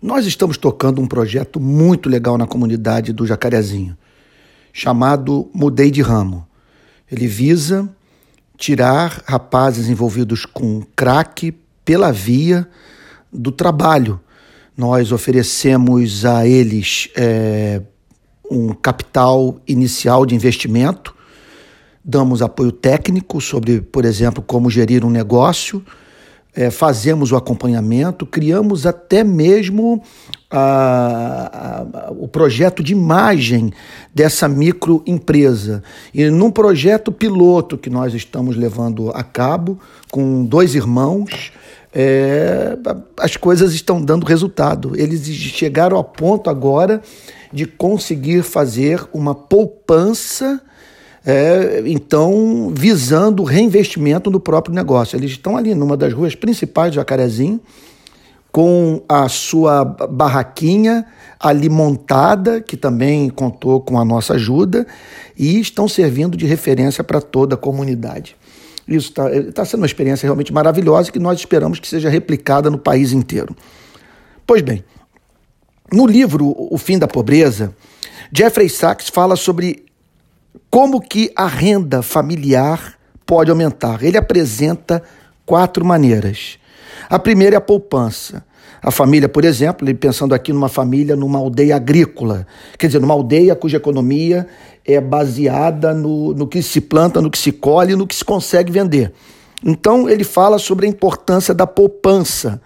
Nós estamos tocando um projeto muito legal na comunidade do Jacarezinho, chamado Mudei de Ramo. Ele visa tirar rapazes envolvidos com crack pela via do trabalho. Nós oferecemos a eles é, um capital inicial de investimento, damos apoio técnico sobre, por exemplo, como gerir um negócio é, fazemos o acompanhamento, criamos até mesmo a, a, o projeto de imagem dessa microempresa. E num projeto piloto que nós estamos levando a cabo com dois irmãos, é, as coisas estão dando resultado. Eles chegaram ao ponto agora de conseguir fazer uma poupança é, então visando reinvestimento no próprio negócio. Eles estão ali numa das ruas principais de Jacarezinho, com a sua barraquinha ali montada, que também contou com a nossa ajuda, e estão servindo de referência para toda a comunidade. Isso está tá sendo uma experiência realmente maravilhosa que nós esperamos que seja replicada no país inteiro. Pois bem, no livro O Fim da Pobreza, Jeffrey Sachs fala sobre como que a renda familiar pode aumentar? Ele apresenta quatro maneiras. A primeira é a poupança. A família, por exemplo, pensando aqui numa família numa aldeia agrícola, quer dizer, numa aldeia cuja economia é baseada no, no que se planta, no que se colhe, no que se consegue vender. Então, ele fala sobre a importância da poupança.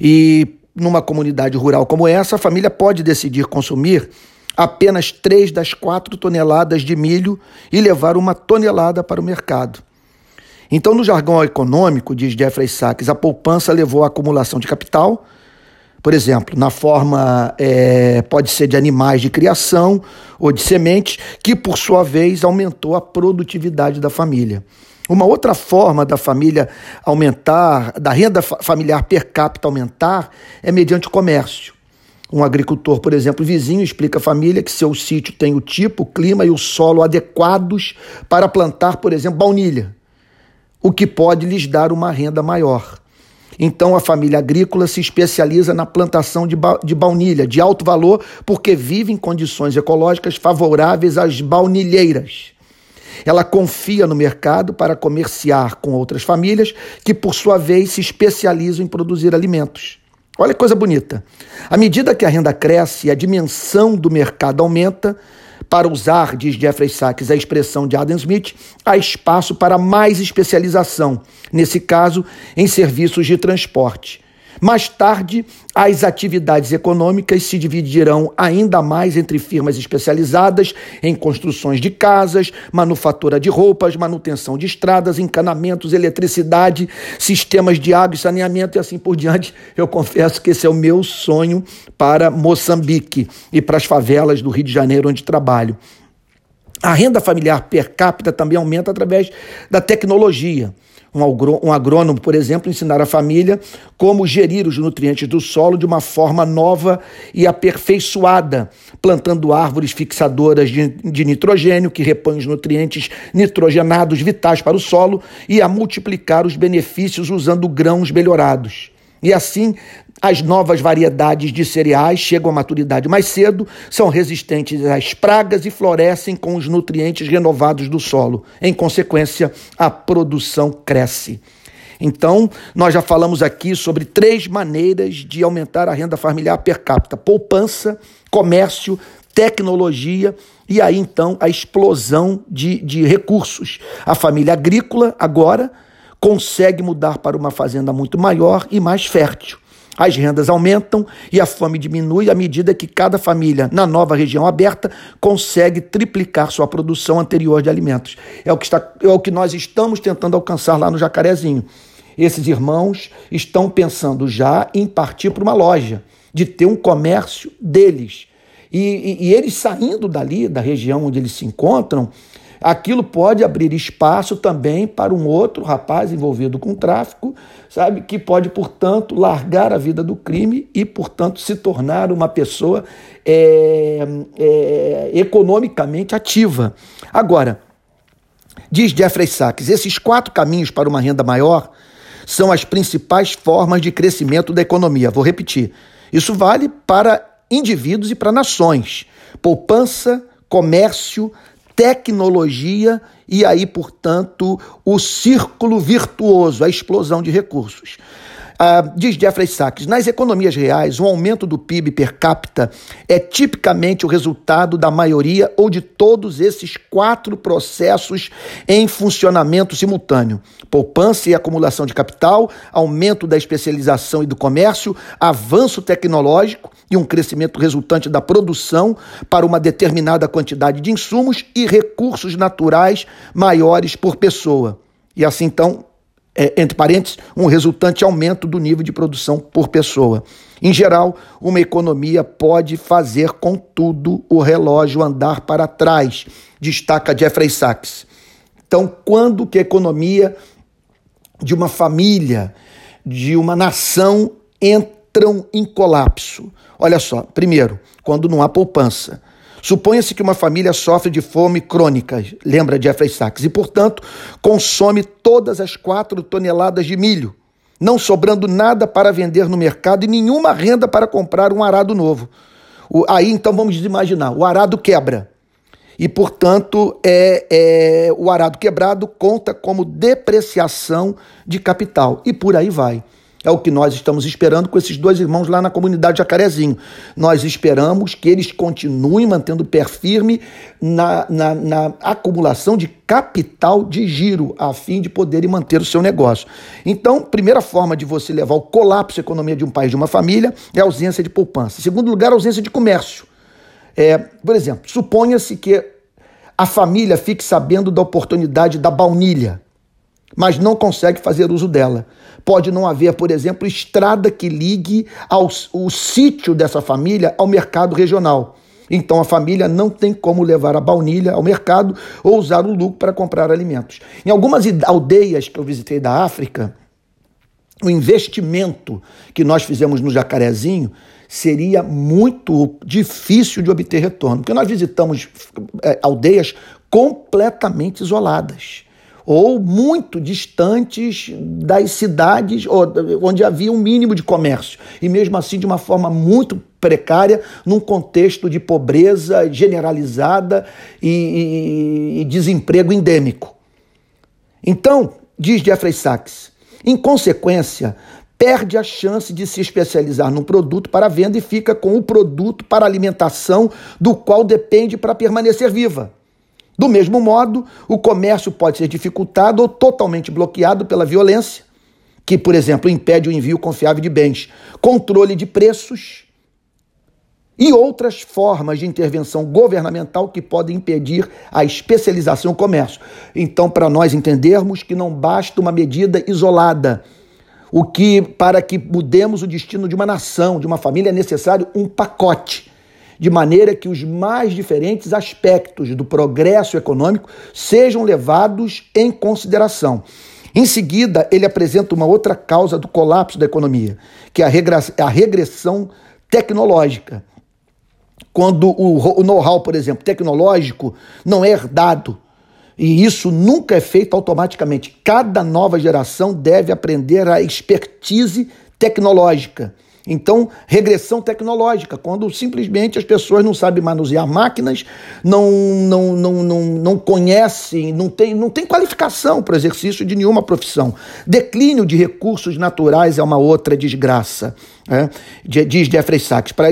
E numa comunidade rural como essa, a família pode decidir consumir apenas três das quatro toneladas de milho e levar uma tonelada para o mercado. Então, no jargão econômico, diz Jeffrey Sachs, a poupança levou à acumulação de capital, por exemplo, na forma é, pode ser de animais de criação ou de sementes, que por sua vez aumentou a produtividade da família. Uma outra forma da família aumentar, da renda familiar per capita aumentar, é mediante comércio. Um agricultor, por exemplo, vizinho, explica à família que seu sítio tem o tipo, o clima e o solo adequados para plantar, por exemplo, baunilha, o que pode lhes dar uma renda maior. Então a família agrícola se especializa na plantação de, ba de baunilha de alto valor porque vive em condições ecológicas favoráveis às baunilheiras. Ela confia no mercado para comerciar com outras famílias que, por sua vez, se especializam em produzir alimentos. Olha que coisa bonita. À medida que a renda cresce e a dimensão do mercado aumenta, para usar, diz Jeffrey Sachs, a expressão de Adam Smith, há espaço para mais especialização, nesse caso, em serviços de transporte. Mais tarde, as atividades econômicas se dividirão ainda mais entre firmas especializadas em construções de casas, manufatura de roupas, manutenção de estradas, encanamentos, eletricidade, sistemas de água e saneamento e assim por diante. Eu confesso que esse é o meu sonho para Moçambique e para as favelas do Rio de Janeiro, onde trabalho. A renda familiar per capita também aumenta através da tecnologia. Um agrônomo, por exemplo, ensinar a família como gerir os nutrientes do solo de uma forma nova e aperfeiçoada, plantando árvores fixadoras de, de nitrogênio que repõem os nutrientes nitrogenados vitais para o solo e a multiplicar os benefícios usando grãos melhorados. E assim, as novas variedades de cereais chegam à maturidade mais cedo, são resistentes às pragas e florescem com os nutrientes renovados do solo. Em consequência, a produção cresce. Então, nós já falamos aqui sobre três maneiras de aumentar a renda familiar per capita: poupança, comércio, tecnologia e aí então a explosão de, de recursos. A família agrícola agora consegue mudar para uma fazenda muito maior e mais fértil. As rendas aumentam e a fome diminui à medida que cada família na nova região aberta consegue triplicar sua produção anterior de alimentos. É o que, está, é o que nós estamos tentando alcançar lá no Jacarezinho. Esses irmãos estão pensando já em partir para uma loja, de ter um comércio deles. E, e, e eles saindo dali, da região onde eles se encontram, aquilo pode abrir espaço também para um outro rapaz envolvido com tráfico, sabe, que pode, portanto, largar a vida do crime e, portanto, se tornar uma pessoa é, é, economicamente ativa. Agora, diz Jeffrey Sachs, esses quatro caminhos para uma renda maior são as principais formas de crescimento da economia. Vou repetir. Isso vale para indivíduos e para nações. Poupança, comércio, tecnologia e aí, portanto, o círculo virtuoso, a explosão de recursos. Uh, diz Jeffrey Sachs, nas economias reais, o aumento do PIB per capita é tipicamente o resultado da maioria ou de todos esses quatro processos em funcionamento simultâneo: poupança e acumulação de capital, aumento da especialização e do comércio, avanço tecnológico e um crescimento resultante da produção para uma determinada quantidade de insumos e recursos naturais maiores por pessoa. E assim, então, é, entre parênteses, um resultante aumento do nível de produção por pessoa. Em geral, uma economia pode fazer, contudo, o relógio andar para trás, destaca Jeffrey Sachs. Então, quando que a economia de uma família, de uma nação entram em colapso? Olha só, primeiro, quando não há poupança. Suponha-se que uma família sofre de fome crônica, lembra Jeffrey Sachs, e, portanto, consome todas as quatro toneladas de milho, não sobrando nada para vender no mercado e nenhuma renda para comprar um arado novo. O, aí, então, vamos imaginar: o arado quebra. E, portanto, é, é, o arado quebrado conta como depreciação de capital. E por aí vai. É o que nós estamos esperando com esses dois irmãos lá na comunidade Jacarezinho. Nós esperamos que eles continuem mantendo pé firme na, na, na, acumulação de capital de giro, a fim de poderem manter o seu negócio. Então, primeira forma de você levar o colapso à economia de um país, de uma família, é a ausência de poupança. Segundo lugar, a ausência de comércio. É, por exemplo, suponha-se que a família fique sabendo da oportunidade da baunilha mas não consegue fazer uso dela. Pode não haver, por exemplo, estrada que ligue ao, o sítio dessa família ao mercado regional. Então a família não tem como levar a baunilha ao mercado ou usar o lucro para comprar alimentos. Em algumas aldeias que eu visitei da África, o investimento que nós fizemos no Jacarezinho seria muito difícil de obter retorno, porque nós visitamos é, aldeias completamente isoladas ou muito distantes das cidades onde havia um mínimo de comércio. E mesmo assim, de uma forma muito precária, num contexto de pobreza generalizada e, e, e desemprego endêmico. Então, diz Jeffrey Sachs, em consequência, perde a chance de se especializar num produto para venda e fica com o produto para alimentação do qual depende para permanecer viva. Do mesmo modo, o comércio pode ser dificultado ou totalmente bloqueado pela violência, que, por exemplo, impede o envio confiável de bens, controle de preços e outras formas de intervenção governamental que podem impedir a especialização no comércio. Então, para nós entendermos que não basta uma medida isolada, o que para que mudemos o destino de uma nação, de uma família é necessário um pacote de maneira que os mais diferentes aspectos do progresso econômico sejam levados em consideração. Em seguida, ele apresenta uma outra causa do colapso da economia, que é a regressão tecnológica. Quando o know-how, por exemplo, tecnológico não é herdado, e isso nunca é feito automaticamente. Cada nova geração deve aprender a expertise tecnológica. Então, regressão tecnológica, quando simplesmente as pessoas não sabem manusear máquinas, não, não, não, não, não conhecem, não tem, não tem qualificação para o exercício de nenhuma profissão. Declínio de recursos naturais é uma outra desgraça, né? diz Jeffrey Sachs. Para,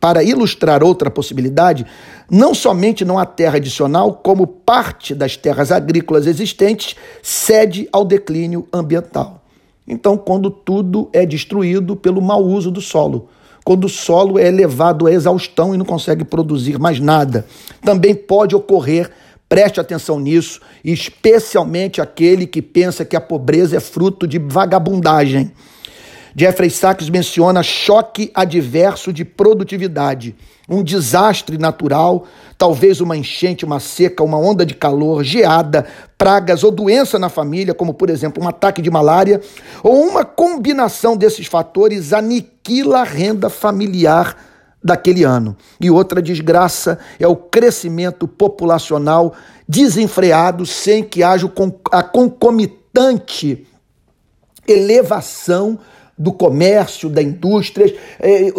para ilustrar outra possibilidade, não somente não há terra adicional, como parte das terras agrícolas existentes cede ao declínio ambiental. Então, quando tudo é destruído pelo mau uso do solo, quando o solo é levado à exaustão e não consegue produzir mais nada, também pode ocorrer, preste atenção nisso, especialmente aquele que pensa que a pobreza é fruto de vagabundagem. Jeffrey Sachs menciona choque adverso de produtividade, um desastre natural, talvez uma enchente, uma seca, uma onda de calor, geada, pragas ou doença na família, como por exemplo um ataque de malária, ou uma combinação desses fatores aniquila a renda familiar daquele ano. E outra desgraça é o crescimento populacional desenfreado sem que haja a concomitante elevação do comércio, da indústria, é,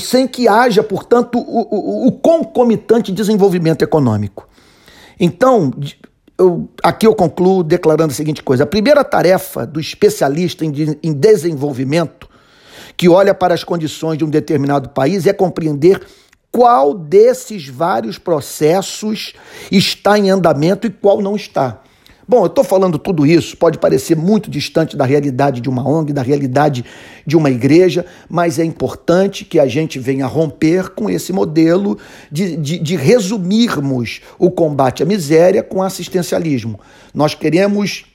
sem que haja, portanto, o, concomitante desenvolvimento econômico. Então, eu, aqui eu concluo declarando a seguinte coisa: a primeira tarefa do especialista em desenvolvimento, que olha para as condições de um determinado país, é compreender qual desses vários processos está em andamento e qual não está. Bom, eu estou falando tudo isso, pode parecer muito distante da realidade de uma ONG, da realidade de uma igreja, mas é importante que a gente venha romper com esse modelo de, de, de resumirmos o combate à miséria com assistencialismo. Nós queremos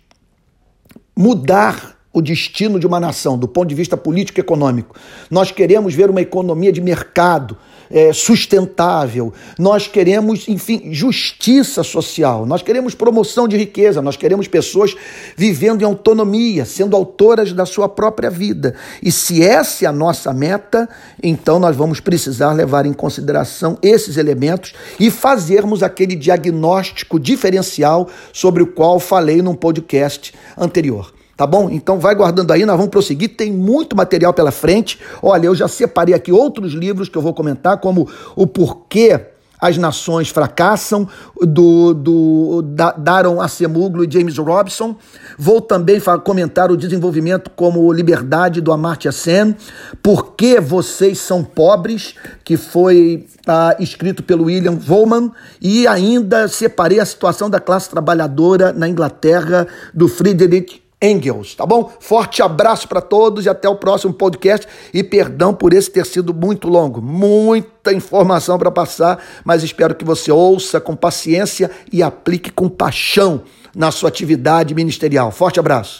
mudar o destino de uma nação do ponto de vista político e econômico. Nós queremos ver uma economia de mercado é, sustentável. Nós queremos, enfim, justiça social. Nós queremos promoção de riqueza. Nós queremos pessoas vivendo em autonomia, sendo autoras da sua própria vida. E se essa é a nossa meta, então nós vamos precisar levar em consideração esses elementos e fazermos aquele diagnóstico diferencial sobre o qual falei num podcast anterior tá bom? Então vai guardando aí, nós vamos prosseguir, tem muito material pela frente. Olha, eu já separei aqui outros livros que eu vou comentar, como O Porquê as Nações Fracassam, do, do da, Daron Acemoglu e James Robson. Vou também comentar o desenvolvimento como Liberdade, do Amartya Sen. Por que Vocês São Pobres, que foi ah, escrito pelo William Volman. E ainda separei a situação da classe trabalhadora na Inglaterra, do Friedrich Engels, tá bom? Forte abraço para todos e até o próximo podcast. E perdão por esse ter sido muito longo, muita informação para passar, mas espero que você ouça com paciência e aplique com paixão na sua atividade ministerial. Forte abraço.